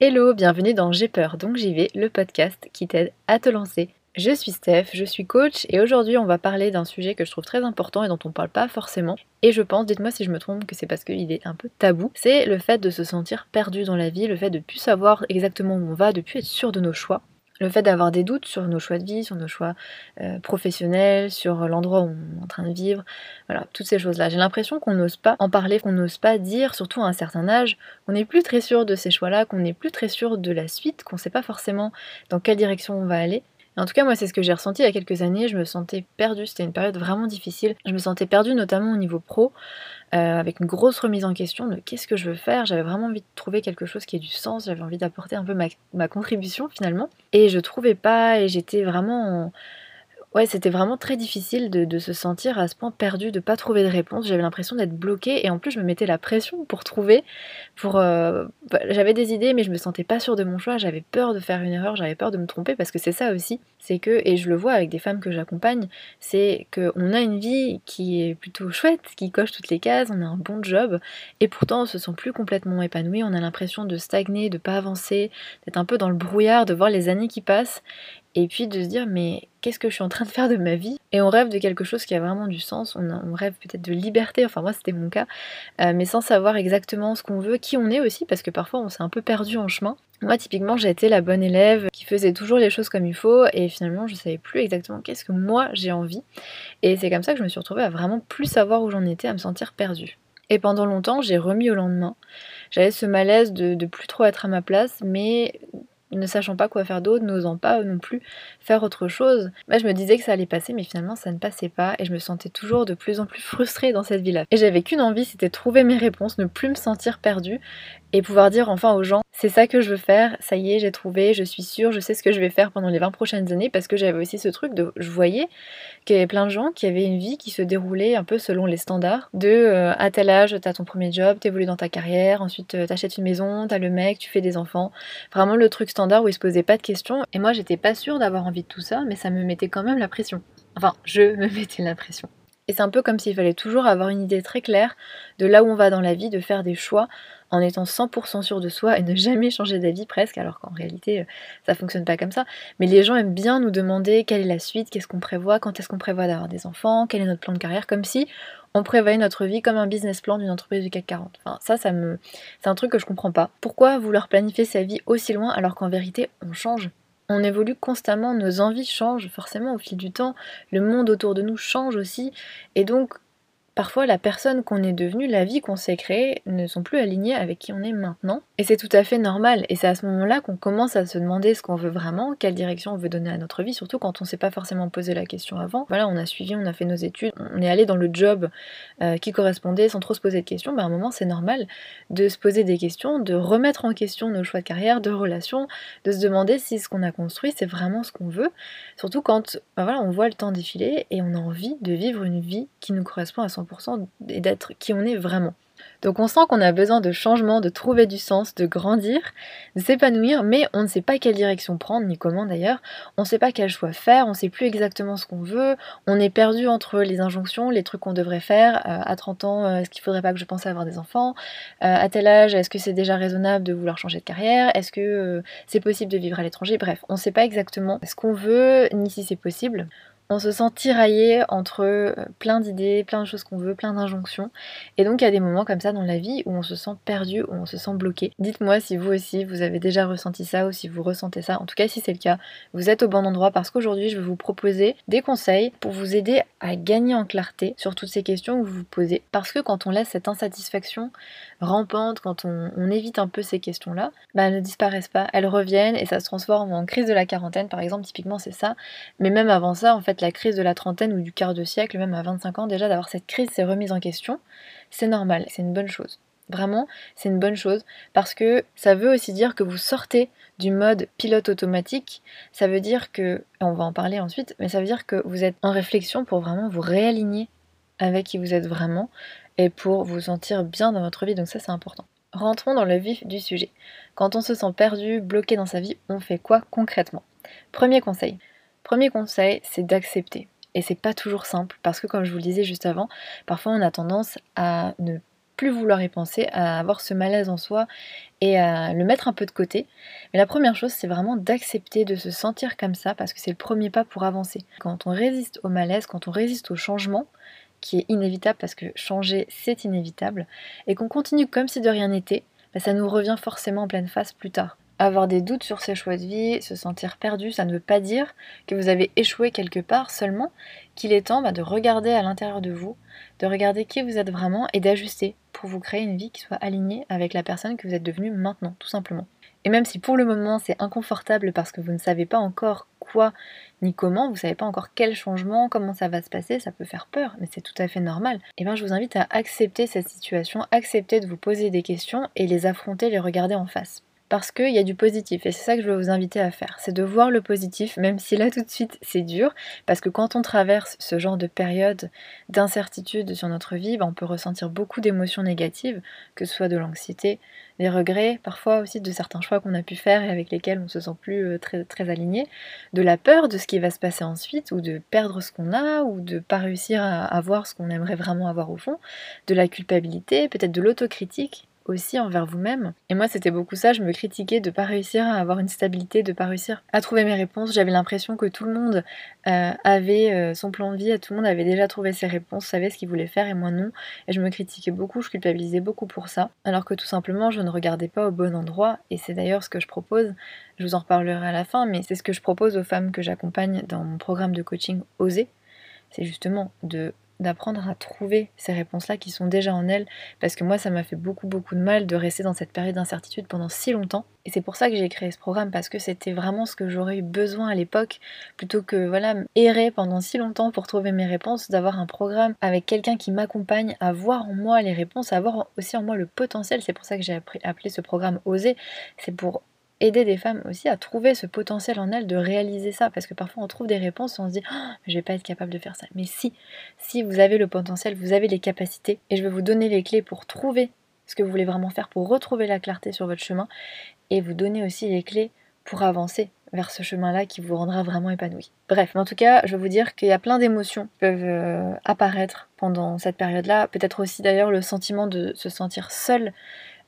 Hello, bienvenue dans J'ai peur donc j'y vais, le podcast qui t'aide à te lancer. Je suis Steph, je suis coach et aujourd'hui on va parler d'un sujet que je trouve très important et dont on parle pas forcément. Et je pense, dites-moi si je me trompe, que c'est parce qu'il est un peu tabou. C'est le fait de se sentir perdu dans la vie, le fait de plus savoir exactement où on va, de plus être sûr de nos choix le fait d'avoir des doutes sur nos choix de vie, sur nos choix euh, professionnels, sur l'endroit où on est en train de vivre, voilà, toutes ces choses-là. J'ai l'impression qu'on n'ose pas en parler, qu'on n'ose pas dire, surtout à un certain âge, qu'on n'est plus très sûr de ces choix-là, qu'on n'est plus très sûr de la suite, qu'on ne sait pas forcément dans quelle direction on va aller. En tout cas, moi, c'est ce que j'ai ressenti il y a quelques années. Je me sentais perdue. C'était une période vraiment difficile. Je me sentais perdue, notamment au niveau pro. Euh, avec une grosse remise en question de qu'est-ce que je veux faire. J'avais vraiment envie de trouver quelque chose qui ait du sens, j'avais envie d'apporter un peu ma, contribution finalement. Et je trouvais pas, et j'étais vraiment ouais, c'était vraiment très difficile de, se sentir à ce point perdu, de pas trouver de réponse. J'avais l'impression d'être bloquée et en plus je me mettais la pression pour trouver. Euh, bah, j'avais des idées mais je me sentais pas sûre de mon choix. J'avais peur de faire une erreur, j'avais peur de me tromper parce que c'est ça aussi. C'est que, et je le vois avec des femmes que j'accompagne, c'est qu'on a une vie qui est plutôt chouette, qui coche toutes les cases, on a un bon job et pourtant on se sent plus complètement épanoui. On a l'impression de stagner, de pas avancer, d'être un peu dans le brouillard, de voir les années qui passent et puis de se dire mais qu'est-ce que je suis en train de faire de ma vie? Et on rêve de quelque chose qui a vraiment du sens, on, rêve peut-être de liberté, enfin moi c'était mon cas, euh, mais sans savoir exactement ce qu'on veut, qui on est aussi, parce que parfois on s'est un peu perdu en chemin. Moi typiquement j'ai été la bonne élève qui faisait toujours les choses comme il faut et finalement je savais plus exactement qu'est-ce que moi j'ai envie. Et c'est comme ça que je me suis retrouvée à vraiment plus savoir où j'en étais, à me sentir perdue. Et pendant longtemps j'ai remis au lendemain. J'avais ce malaise de, de plus trop être à ma place, mais ne sachant pas quoi faire d'autre, n'osant pas non plus faire autre chose. Moi, je me disais que ça allait passer, mais finalement, ça ne passait pas, et je me sentais toujours de plus en plus frustrée dans cette vie-là. Et j'avais qu'une envie, c'était trouver mes réponses, ne plus me sentir perdue, et pouvoir dire enfin aux gens c'est ça que je veux faire, ça y est, j'ai trouvé, je suis sûre, je sais ce que je vais faire pendant les 20 prochaines années parce que j'avais aussi ce truc de je voyais qu'il y avait plein de gens qui avaient une vie qui se déroulait un peu selon les standards de euh, à tel âge, t'as ton premier job, t'évolues dans ta carrière, ensuite euh, t'achètes une maison, t'as le mec, tu fais des enfants. Vraiment le truc standard où ils se posaient pas de questions et moi j'étais pas sûre d'avoir envie de tout ça mais ça me mettait quand même la pression. Enfin, je me mettais la pression. Et c'est un peu comme s'il fallait toujours avoir une idée très claire de là où on va dans la vie, de faire des choix en étant 100% sûr de soi et ne jamais changer d'avis presque, alors qu'en réalité euh, ça fonctionne pas comme ça. Mais les gens aiment bien nous demander quelle est la suite, qu'est-ce qu'on prévoit, quand est-ce qu'on prévoit d'avoir des enfants, quel est notre plan de carrière, comme si on prévoyait notre vie comme un business plan d'une entreprise du CAC 40. Enfin, ça, ça me, c'est un truc que je comprends pas. Pourquoi vouloir planifier sa vie aussi loin alors qu'en vérité on change? On évolue constamment, nos envies changent forcément au fil du temps, le monde autour de nous change aussi, et donc Parfois, la personne qu'on est devenue, la vie qu'on s'est créée, ne sont plus alignées avec qui on est maintenant. Et c'est tout à fait normal. Et c'est à ce moment-là qu'on commence à se demander ce qu'on veut vraiment, quelle direction on veut donner à notre vie, surtout quand on ne s'est pas forcément posé la question avant. Voilà, on a suivi, on a fait nos études, on est allé dans le job euh, qui correspondait sans trop se poser de questions. Ben, à un moment, c'est normal de se poser des questions, de remettre en question nos choix de carrière, de relations, de se demander si ce qu'on a construit, c'est vraiment ce qu'on veut. Surtout quand ben voilà, on voit le temps défiler et on a envie de vivre une vie qui nous correspond à 100% et d'être qui on est vraiment. Donc on sent qu'on a besoin de changement, de trouver du sens, de grandir, de s'épanouir, mais on ne sait pas quelle direction prendre, ni comment d'ailleurs. On ne sait pas quel choix faire, on ne sait plus exactement ce qu'on veut. On est perdu entre les injonctions, les trucs qu'on devrait faire. Euh, à 30 ans, euh, est-ce qu'il faudrait pas que je pense à avoir des enfants? Euh, À tel âge, est-ce que c'est déjà raisonnable de vouloir changer de carrière? Est-ce que c'est possible de vivre à l'étranger? Bref, on ne sait pas exactement ce qu'on veut, ni si c'est possible on se sent tiraillé entre euh, plein d'idées, plein de choses qu'on veut, plein d'injonctions. Et donc il y a des moments comme ça dans la vie où on se sent perdu, où on se sent bloqué. Dites-moi si vous aussi vous avez déjà ressenti ça ou si vous ressentez ça. En tout cas si c'est le cas, vous êtes au bon endroit parce qu'aujourd'hui je vais vous proposer des conseils pour vous aider à gagner en clarté sur toutes ces questions que vous vous posez. Parce que quand on laisse cette insatisfaction rampante, quand on, évite un peu ces questions-là, bah, elles ne disparaissent pas, elles reviennent et ça se transforme en crise de la quarantaine par exemple, typiquement c'est ça. Mais même avant ça, en fait, la crise de la trentaine ou du quart de siècle, même à 25 ans déjà, d'avoir cette crise, ces remises en question, c'est normal, c'est une bonne chose. Vraiment, c'est une bonne chose parce que ça veut aussi dire que vous sortez du mode pilote automatique. Ça veut dire que, on va en parler ensuite, mais ça veut dire que vous êtes en réflexion pour vraiment vous réaligner avec qui vous êtes vraiment et pour vous sentir bien dans votre vie. Donc ça, c'est important. Rentrons dans le vif du sujet. Quand on se sent perdu, bloqué dans sa vie, on fait quoi concrètement? Premier conseil, Premier conseil, c'est d'accepter. Et c'est pas toujours simple parce que comme je vous le disais juste avant, parfois on a tendance à ne plus vouloir y penser, à avoir ce malaise en soi et à le mettre un peu de côté. Mais la première chose, c'est vraiment d'accepter de se sentir comme ça parce que c'est le premier pas pour avancer. Quand on résiste au malaise, quand on résiste au changement, qui est inévitable parce que changer c'est inévitable, et qu'on continue comme si de rien n'était, bah, ça nous revient forcément en pleine face plus tard. Avoir des doutes sur ses choix de vie, se sentir perdu, ça ne veut pas dire que vous avez échoué quelque part, seulement qu'il est temps bah, de regarder à l'intérieur de vous, de regarder qui vous êtes vraiment et d'ajuster pour vous créer une vie qui soit alignée avec la personne que vous êtes devenue maintenant, tout simplement. Et même si pour le moment c'est inconfortable parce que vous ne savez pas encore quoi ni comment, vous ne savez pas encore quel changement, comment ça va se passer, ça peut faire peur, mais c'est tout à fait normal. Et eh bien je vous invite à accepter cette situation, accepter de vous poser des questions et les affronter, les regarder en face parce qu'il y a du positif et c'est ça que je veux vous inviter à faire, c'est de voir le positif, même si là tout de suite c'est dur, parce que quand on traverse ce genre de période d'incertitude sur notre vie, ben, on peut ressentir beaucoup d'émotions négatives, que ce soit de l'anxiété, des regrets, parfois aussi de certains choix qu'on a pu faire et avec lesquels on se sent plus euh, très, très aligné, de la peur de ce qui va se passer ensuite, ou de perdre ce qu'on a, ou de pas réussir à avoir ce qu'on aimerait vraiment avoir au fond, de la culpabilité, peut-être de l'autocritique, aussi envers vous-même. Et moi, c'était beaucoup ça, je me critiquais de pas réussir à avoir une stabilité, de pas réussir à trouver mes réponses. J'avais l'impression que tout le monde euh, avait euh, son plan de vie, tout le monde avait déjà trouvé ses réponses, savait ce qu'il voulait faire et moi non. Et je me critiquais beaucoup, je culpabilisais beaucoup pour ça, alors que tout simplement, je ne regardais pas au bon endroit. Et c'est d'ailleurs ce que je propose. Je vous en reparlerai à la fin, mais c'est ce que je propose aux femmes que j'accompagne dans mon programme de coaching Oser. C'est justement de d'apprendre à trouver ces réponses-là qui sont déjà en elles, parce que moi ça m'a fait beaucoup beaucoup de mal de rester dans cette période d'incertitude pendant si longtemps. Et c'est pour ça que j'ai créé ce programme, parce que c'était vraiment ce que j'aurais eu besoin à l'époque, plutôt que voilà errer pendant si longtemps pour trouver mes réponses, d'avoir un programme avec quelqu'un qui m'accompagne à voir en moi les réponses, à voir aussi en moi le potentiel. C'est pour ça que j'ai appelé ce programme Oser. C'est pour aider des femmes aussi à trouver ce potentiel en elles de réaliser ça parce que parfois on trouve des réponses on se dit oh, je vais pas être capable de faire ça mais si si vous avez le potentiel vous avez les capacités et je vais vous donner les clés pour trouver ce que vous voulez vraiment faire pour retrouver la clarté sur votre chemin et vous donner aussi les clés pour avancer vers ce chemin-là qui vous rendra vraiment épanoui. Bref, en tout cas, je veux vous dire qu'il y a plein d'émotions qui peuvent euh, apparaître pendant cette période-là. Peut-être aussi d'ailleurs le sentiment de se sentir seul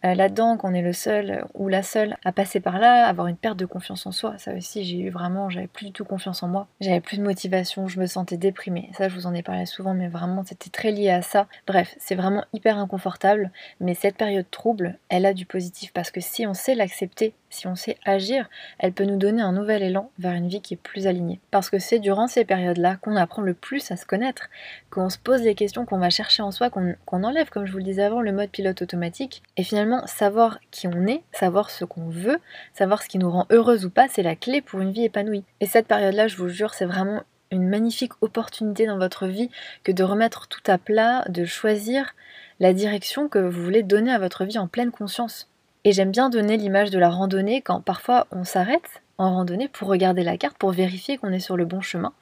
euh, là-dedans, qu'on est le seul ou la seule à passer par là, avoir une perte de confiance en soi. Ça aussi, j'ai eu vraiment, j'avais plus du tout confiance en moi. J'avais plus de motivation, je me sentais déprimée. Ça, je vous en ai parlé souvent, mais vraiment, c'était très lié à ça. Bref, c'est vraiment hyper inconfortable, mais cette période trouble, elle a du positif parce que si on sait l'accepter, si on sait agir, elle peut nous donner un nouvel élan vers une vie qui est plus alignée. Parce que c'est durant ces périodes-là qu'on apprend le plus à se connaître, qu'on se pose des questions, qu'on va chercher en soi, qu'on enlève, comme je vous le disais avant, le mode pilote automatique. Et finalement, savoir qui on est, savoir ce qu'on veut, savoir ce qui nous rend heureuse ou pas, c'est la clé pour une vie épanouie. Et cette période-là, je vous jure, c'est vraiment une magnifique opportunité dans votre vie que de remettre tout à plat, de choisir la direction que vous voulez donner à votre vie en pleine conscience. Et j'aime bien donner l'image de la randonnée quand parfois on s'arrête en randonnée pour regarder la carte, pour vérifier qu'on est sur le bon chemin.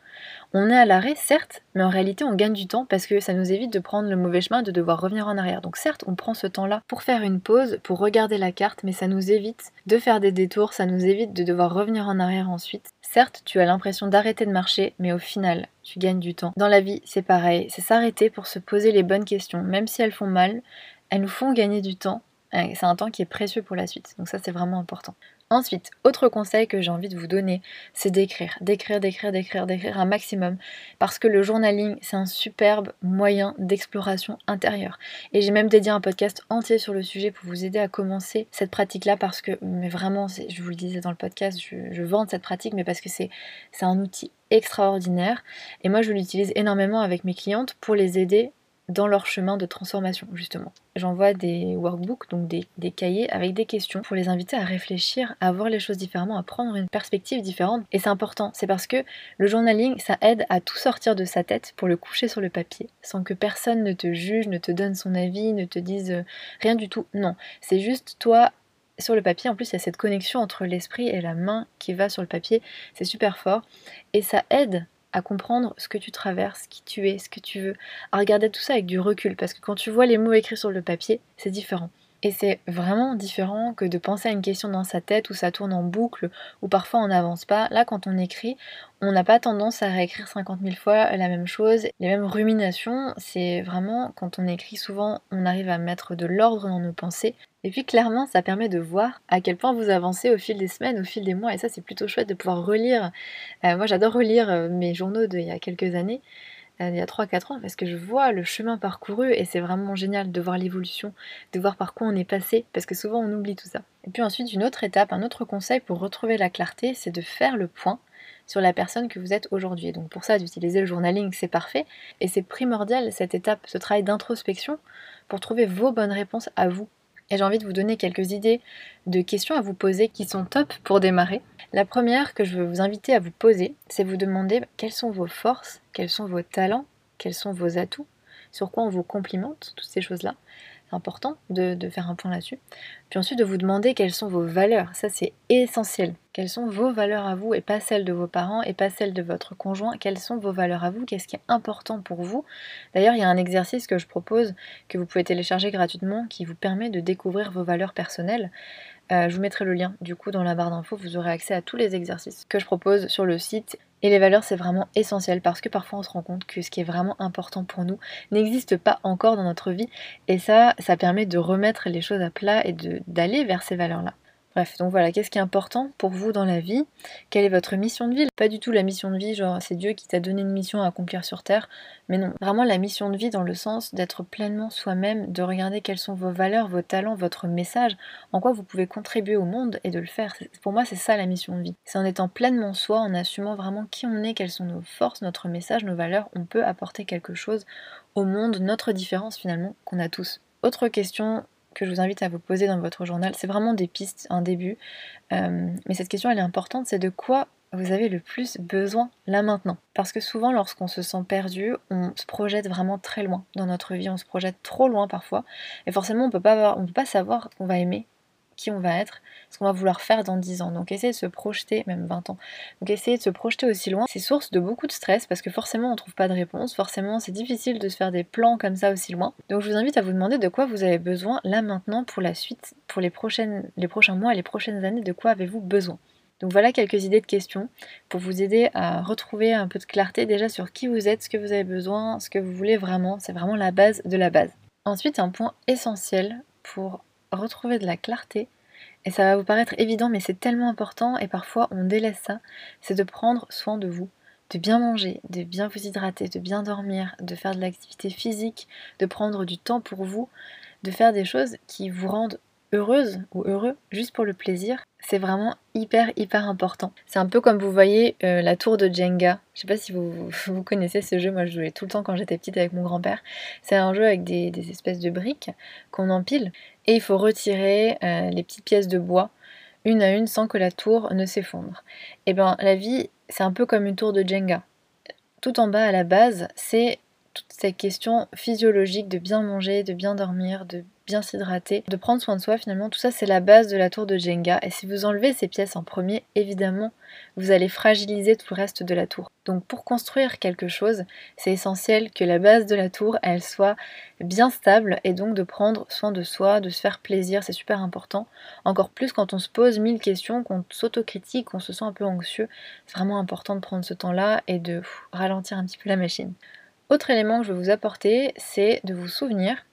On est à l'arrêt, certes, mais en réalité on gagne du temps parce que ça nous évite de prendre le mauvais chemin, de devoir revenir en arrière. Donc certes, on prend ce temps-là pour faire une pause, pour regarder la carte, mais ça nous évite de faire des détours, ça nous évite de devoir revenir en arrière ensuite. Certes, tu as l'impression d'arrêter de marcher, mais au final, tu gagnes du temps. Dans la vie, c'est pareil, c'est s'arrêter pour se poser les bonnes questions, même si elles font mal, elles nous font gagner du temps c'est un temps qui est précieux pour la suite. Donc ça, c'est vraiment important. Ensuite, autre conseil que j'ai envie de vous donner, c'est d'écrire, d'écrire, d'écrire, d'écrire, d'écrire un maximum. Parce que le journaling, c'est un superbe moyen d'exploration intérieure. Et j'ai même dédié un podcast entier sur le sujet pour vous aider à commencer cette pratique-là parce que, mais vraiment, je vous le disais dans le podcast, je, je vante cette pratique, mais parce que c'est un outil extraordinaire. Et moi, je l'utilise énormément avec mes clientes pour les aider dans leur chemin de transformation, justement. J'envoie des workbooks, donc des, cahiers avec des questions pour les inviter à réfléchir, à voir les choses différemment, à prendre une perspective différente. Et c'est important, c'est parce que le journaling, ça aide à tout sortir de sa tête pour le coucher sur le papier, sans que personne ne te juge, ne te donne son avis, ne te dise euh, rien du tout. Non, c'est juste toi sur le papier, en plus, il y a cette connexion entre l'esprit et la main qui va sur le papier. C'est super fort. Et ça aide à comprendre ce que tu traverses, qui tu es, ce que tu veux, à regarder tout ça avec du recul, parce que quand tu vois les mots écrits sur le papier, c'est différent. Et c'est vraiment différent que de penser à une question dans sa tête où ça tourne en boucle, ou parfois on n'avance pas. Là, quand on écrit, on n'a pas tendance à réécrire 50 000 fois la même chose, les mêmes ruminations. C'est vraiment, quand on écrit souvent, on arrive à mettre de l'ordre dans nos pensées. Et puis clairement, ça permet de voir à quel point vous avancez au fil des semaines, au fil des mois. Et ça, c'est plutôt chouette de pouvoir relire. Euh, moi, j'adore relire euh, mes journaux d'il y a quelques années. Euh, il y a 3-4 ans parce que je vois le chemin parcouru et c'est vraiment génial de voir l'évolution, de voir par quoi on est passé parce que souvent on oublie tout ça. Et puis ensuite une autre étape, un autre conseil pour retrouver la clarté, c'est de faire le point sur la personne que vous êtes aujourd'hui. Donc pour ça, d'utiliser le journaling, c'est parfait. Et c'est primordial, cette étape, ce travail d'introspection, pour trouver vos bonnes réponses à vous. Et j'ai envie de vous donner quelques idées de questions à vous poser qui sont top pour démarrer. La première que je veux vous inviter à vous poser, c'est vous demander quelles sont vos forces, quels sont vos talents, quels sont vos atouts, sur quoi on vous complimente, toutes ces choses-là. C'est important de, faire un point là-dessus. Puis ensuite de vous demander quelles sont vos valeurs. Ça c'est essentiel. Quelles sont vos valeurs à vous et pas celles de vos parents et pas celles de votre conjoint? Quelles sont vos valeurs à vous? Qu'est-ce qui est important pour vous? D'ailleurs il y a un exercice que je propose que vous pouvez télécharger gratuitement qui vous permet de découvrir vos valeurs personnelles. Euh, je vous mettrai le lien du coup dans la barre d'infos, vous aurez accès à tous les exercices que je propose sur le site. Et les valeurs, c'est vraiment essentiel parce que parfois on se rend compte que ce qui est vraiment important pour nous n'existe pas encore dans notre vie. Et ça, ça permet de remettre les choses à plat et d'aller vers ces valeurs-là. Bref, donc voilà, qu'est-ce qui est important pour vous dans la vie? Quelle est votre mission de vie? Pas du tout la mission de vie, genre c'est Dieu qui t'a donné une mission à accomplir sur Terre, mais non, vraiment la mission de vie dans le sens d'être pleinement soi-même, de regarder quelles sont vos valeurs, vos talents, votre message, en quoi vous pouvez contribuer au monde et de le faire. Pour moi, c'est ça la mission de vie. C'est en étant pleinement soi, en assumant vraiment qui on est, quelles sont nos forces, notre message, nos valeurs, on peut apporter quelque chose au monde, notre différence finalement qu'on a tous. Autre question que je vous invite à vous poser dans votre journal. C'est vraiment des pistes, un début. Euh, mais cette question, elle est importante, c'est de quoi vous avez le plus besoin là maintenant? Parce que souvent, lorsqu'on se sent perdu, on se projette vraiment très loin dans notre vie, on se projette trop loin parfois. Et forcément, on ne peut pas savoir qu'on va aimer qui on va être, ce qu'on va vouloir faire dans 10 ans. Donc essayez de se projeter, même 20 ans. Donc essayez de se projeter aussi loin. C'est source de beaucoup de stress parce que forcément on trouve pas de réponse, forcément c'est difficile de se faire des plans comme ça aussi loin. Donc je vous invite à vous demander de quoi vous avez besoin là maintenant pour la suite, pour les, les prochains mois et les prochaines années, de quoi avez-vous besoin? Donc voilà quelques idées de questions pour vous aider à retrouver un peu de clarté déjà sur qui vous êtes, ce que vous avez besoin, ce que vous voulez vraiment. C'est vraiment la base de la base. Ensuite, un point essentiel pour retrouver de la clarté, et ça va vous paraître évident, mais c'est tellement important, et parfois on délaisse ça, c'est de prendre soin de vous, de bien manger, de bien vous hydrater, de bien dormir, de faire de l'activité physique, de prendre du temps pour vous, de faire des choses qui vous rendent heureuse ou heureux juste pour le plaisir, c'est vraiment hyper hyper important. C'est un peu comme vous voyez euh, la tour de Jenga. Je sais pas si vous, vous, connaissez ce jeu, moi je jouais tout le temps quand j'étais petite avec mon grand-père. C'est un jeu avec des, espèces de briques qu'on empile et il faut retirer euh, les petites pièces de bois une à une sans que la tour ne s'effondre. Et eh bien la vie c'est un peu comme une tour de Jenga. Tout en bas à la base c'est toutes ces questions physiologiques de bien manger, de bien dormir, de bien s'hydrater, de prendre soin de soi finalement, tout ça c'est la base de la tour de Jenga et si vous enlevez ces pièces en premier, évidemment, vous allez fragiliser tout le reste de la tour. Donc pour construire quelque chose, c'est essentiel que la base de la tour, elle soit bien stable et donc de prendre soin de soi, de se faire plaisir, c'est super important. Encore plus quand on se pose mille questions, qu'on s'autocritique, qu'on se sent un peu anxieux, c'est vraiment important de prendre ce temps-là et de ralentir un petit peu la machine. Autre élément que je veux vous apporter, c'est de vous souvenir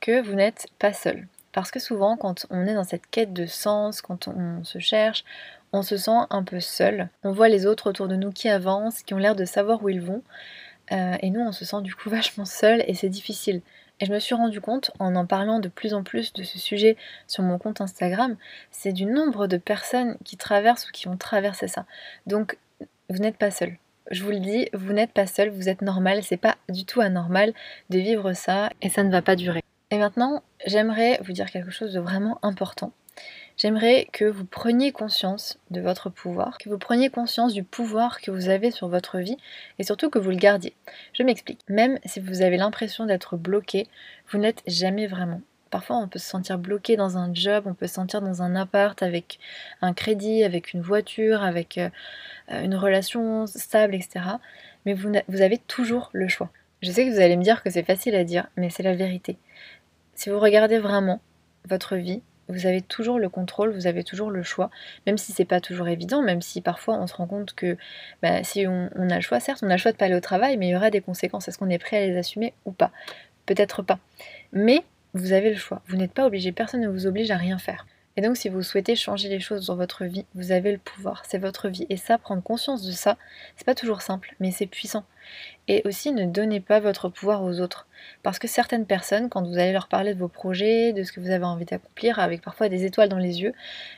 que vous n'êtes pas seul. Parce que souvent, quand on est dans cette quête de sens, quand on se cherche, on se sent un peu seul. On voit les autres autour de nous qui avancent, qui ont l'air de savoir où ils vont. Euh, et nous, on se sent du coup vachement seul et c'est difficile. Et je me suis rendu compte, en en parlant de plus en plus de ce sujet sur mon compte Instagram, c'est du nombre de personnes qui traversent ou qui ont traversé ça. Donc, vous n'êtes pas seul. Je vous le dis, vous n'êtes pas seul, vous êtes normal, c'est pas du tout anormal de vivre ça et ça ne va pas durer. Et maintenant, j'aimerais vous dire quelque chose de vraiment important. J'aimerais que vous preniez conscience de votre pouvoir, que vous preniez conscience du pouvoir que vous avez sur votre vie et surtout que vous le gardiez. Je m'explique. Même si vous avez l'impression d'être bloqué, vous n'êtes jamais vraiment. Parfois, on peut se sentir bloqué dans un job, on peut se sentir dans un appart avec un crédit, avec une voiture, avec euh, une relation stable, etc. Mais vous avez toujours le choix. Je sais que vous allez me dire que c'est facile à dire, mais c'est la vérité. Si vous regardez vraiment, votre vie, vous avez toujours le contrôle, vous avez toujours le choix, même si c'est pas toujours évident, même si parfois on se rend compte que bah, si on, a le choix, certes, on a le choix de pas aller au travail, mais il y aura des conséquences. Est-ce qu'on est prêt à les assumer ou pas? Peut-être pas. Mais vous avez le choix. Vous n'êtes pas obligé, personne ne vous oblige à rien faire. Et donc si vous souhaitez changer les choses dans votre vie, vous avez le pouvoir, c'est votre vie. Et ça, prendre conscience de ça, c'est pas toujours simple, mais c'est puissant. Et aussi ne donnez pas votre pouvoir aux autres. Parce que certaines personnes, quand vous allez leur parler de vos projets, de ce que vous avez envie d'accomplir, avec parfois des étoiles dans les yeux,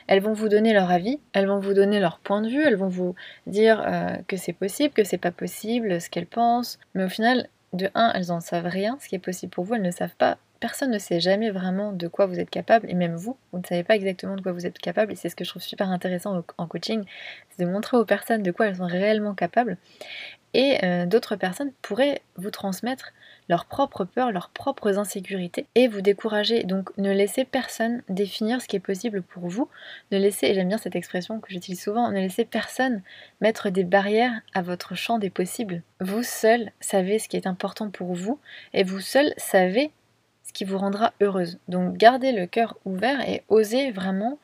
elles vont vous donner leur avis, elles vont vous donner leur point de vue, elles vont vous dire euh, que c'est possible, que c'est pas possible, ce qu'elles pensent. Mais au final, de un, elles en savent rien, ce qui est possible pour vous, elles ne savent pas personne ne sait jamais vraiment de quoi vous êtes capable, et même vous, vous ne savez pas exactement de quoi vous êtes capable, et c'est ce que je trouve super intéressant en coaching, c'est de montrer aux personnes de quoi elles sont réellement capables, et euh, d'autres personnes pourraient vous transmettre leurs propres peurs, leurs propres insécurités, et vous décourager. Donc ne laissez personne définir ce qui est possible pour vous, ne laissez, et j'aime bien cette expression que j'utilise souvent, ne laissez personne mettre des barrières à votre champ des possibles. Vous seul savez ce qui est important pour vous, et vous seul savez qui vous rendra heureuse. Donc gardez le cœur ouvert et osez vraiment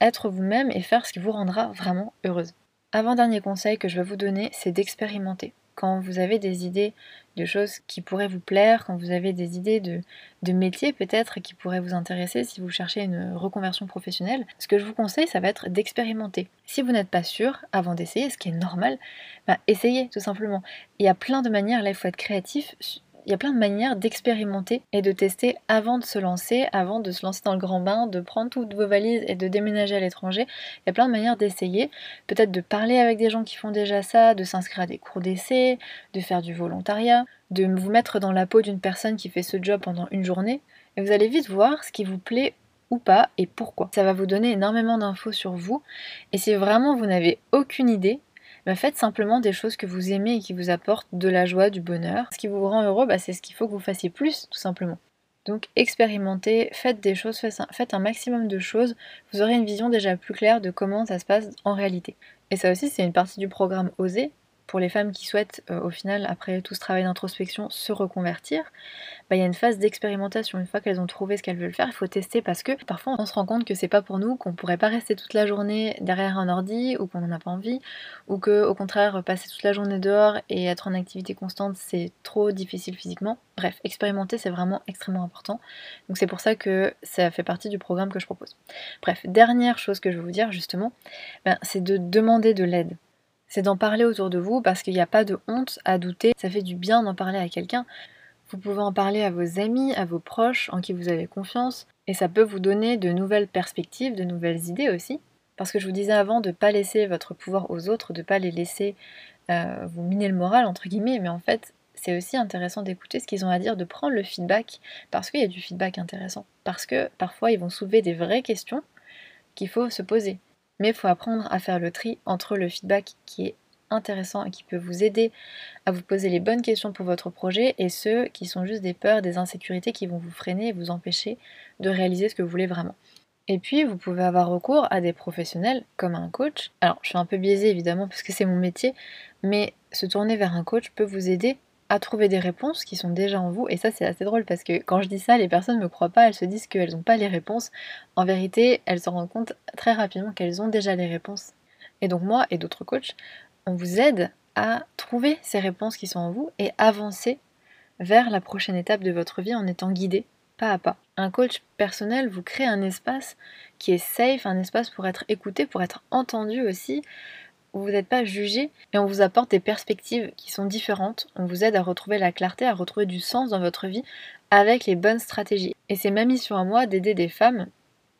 être vous-même et faire ce qui vous rendra vraiment heureuse. Avant-dernier conseil que je vais vous donner, c'est d'expérimenter. Quand vous avez des idées de choses qui pourraient vous plaire, quand vous avez des idées de, de métiers peut-être qui pourraient vous intéresser si vous cherchez une reconversion professionnelle, ce que je vous conseille, ça va être d'expérimenter. Si vous n'êtes pas sûr, avant d'essayer, ce qui est normal, bah, essayez tout simplement. Il y a plein de manières, là il faut être créatif il y a plein de manières d'expérimenter et de tester avant de se lancer, avant de se lancer dans le grand bain, de prendre toutes vos valises et de déménager à l'étranger. Il y a plein de manières d'essayer, peut-être de parler avec des gens qui font déjà ça, de s'inscrire à des cours d'essai, de faire du volontariat, de vous mettre dans la peau d'une personne qui fait ce job pendant une journée. Et vous allez vite voir ce qui vous plaît ou pas et pourquoi. Ça va vous donner énormément d'infos sur vous. Et si vraiment vous n'avez aucune idée, bah, faites simplement des choses que vous aimez et qui vous apportent de la joie, du bonheur. Ce qui vous rend heureux, bah, c'est ce qu'il faut que vous fassiez plus, tout simplement. Donc expérimentez, faites des choses, faites un maximum de choses, vous aurez une vision déjà plus claire de comment ça se passe en réalité. Et ça aussi, c'est une partie du programme Oser, pour les femmes qui souhaitent euh, au final, après tout ce travail d'introspection, se reconvertir, bah, il y a une phase d'expérimentation. Une fois qu'elles ont trouvé ce qu'elles veulent faire, il faut tester parce que parfois on se rend compte que c'est pas pour nous, qu'on pourrait pas rester toute la journée derrière un ordi ou qu'on n'en a pas envie, ou que au contraire passer toute la journée dehors et être en activité constante c'est trop difficile physiquement. Bref, expérimenter c'est vraiment extrêmement important. Donc c'est pour ça que ça fait partie du programme que je propose. Bref, dernière chose que je vais vous dire justement, ben, c'est de demander de l'aide c'est d'en parler autour de vous parce qu'il n'y a pas de honte à douter. Ça fait du bien d'en parler à quelqu'un. Vous pouvez en parler à vos amis, à vos proches en qui vous avez confiance, et ça peut vous donner de nouvelles perspectives, de nouvelles idées aussi. Parce que je vous disais avant de ne pas laisser votre pouvoir aux autres, de ne pas les laisser euh, vous miner le moral, entre guillemets, mais en fait, c'est aussi intéressant d'écouter ce qu'ils ont à dire, de prendre le feedback, parce qu'il y a du feedback intéressant. Parce que parfois, ils vont soulever des vraies questions qu'il faut se poser. Mais il faut apprendre à faire le tri entre le feedback qui est intéressant et qui peut vous aider à vous poser les bonnes questions pour votre projet et ceux qui sont juste des peurs, des insécurités qui vont vous freiner et vous empêcher de réaliser ce que vous voulez vraiment. Et puis, vous pouvez avoir recours à des professionnels comme un coach. Alors, je suis un peu biaisée évidemment parce que c'est mon métier, mais se tourner vers un coach peut vous aider à trouver des réponses qui sont déjà en vous. Et ça, c'est assez drôle parce que quand je dis ça, les personnes ne me croient pas, elles se disent qu'elles n'ont pas les réponses. En vérité, elles se rendent compte très rapidement qu'elles ont déjà les réponses. Et donc moi et d'autres coachs, on vous aide à trouver ces réponses qui sont en vous et avancer vers la prochaine étape de votre vie en étant guidé pas à pas. Un coach personnel vous crée un espace qui est safe, un espace pour être écouté, pour être entendu aussi, vous n'êtes pas jugé et on vous apporte des perspectives qui sont différentes. On vous aide à retrouver la clarté, à retrouver du sens dans votre vie avec les bonnes stratégies. Et c'est ma mission à moi d'aider des femmes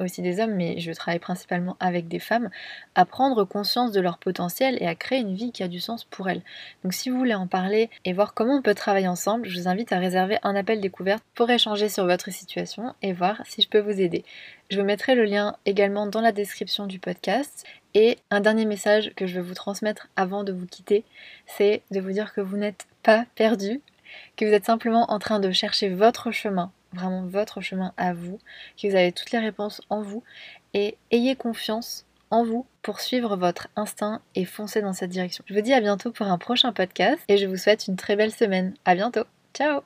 aussi des hommes, mais je travaille principalement avec des femmes, à prendre conscience de leur potentiel et à créer une vie qui a du sens pour elles. Donc si vous voulez en parler et voir comment on peut travailler ensemble, je vous invite à réserver un appel découverte pour échanger sur votre situation et voir si je peux vous aider. Je vous mettrai le lien également dans la description du podcast. Et un dernier message que je veux vous transmettre avant de vous quitter, c'est de vous dire que vous n'êtes pas perdu, que vous êtes simplement en train de chercher votre chemin vraiment votre chemin à vous, que vous avez toutes les réponses en vous et ayez confiance en vous pour suivre votre instinct et foncer dans cette direction. Je vous dis à bientôt pour un prochain podcast et je vous souhaite une très belle semaine. À bientôt. Ciao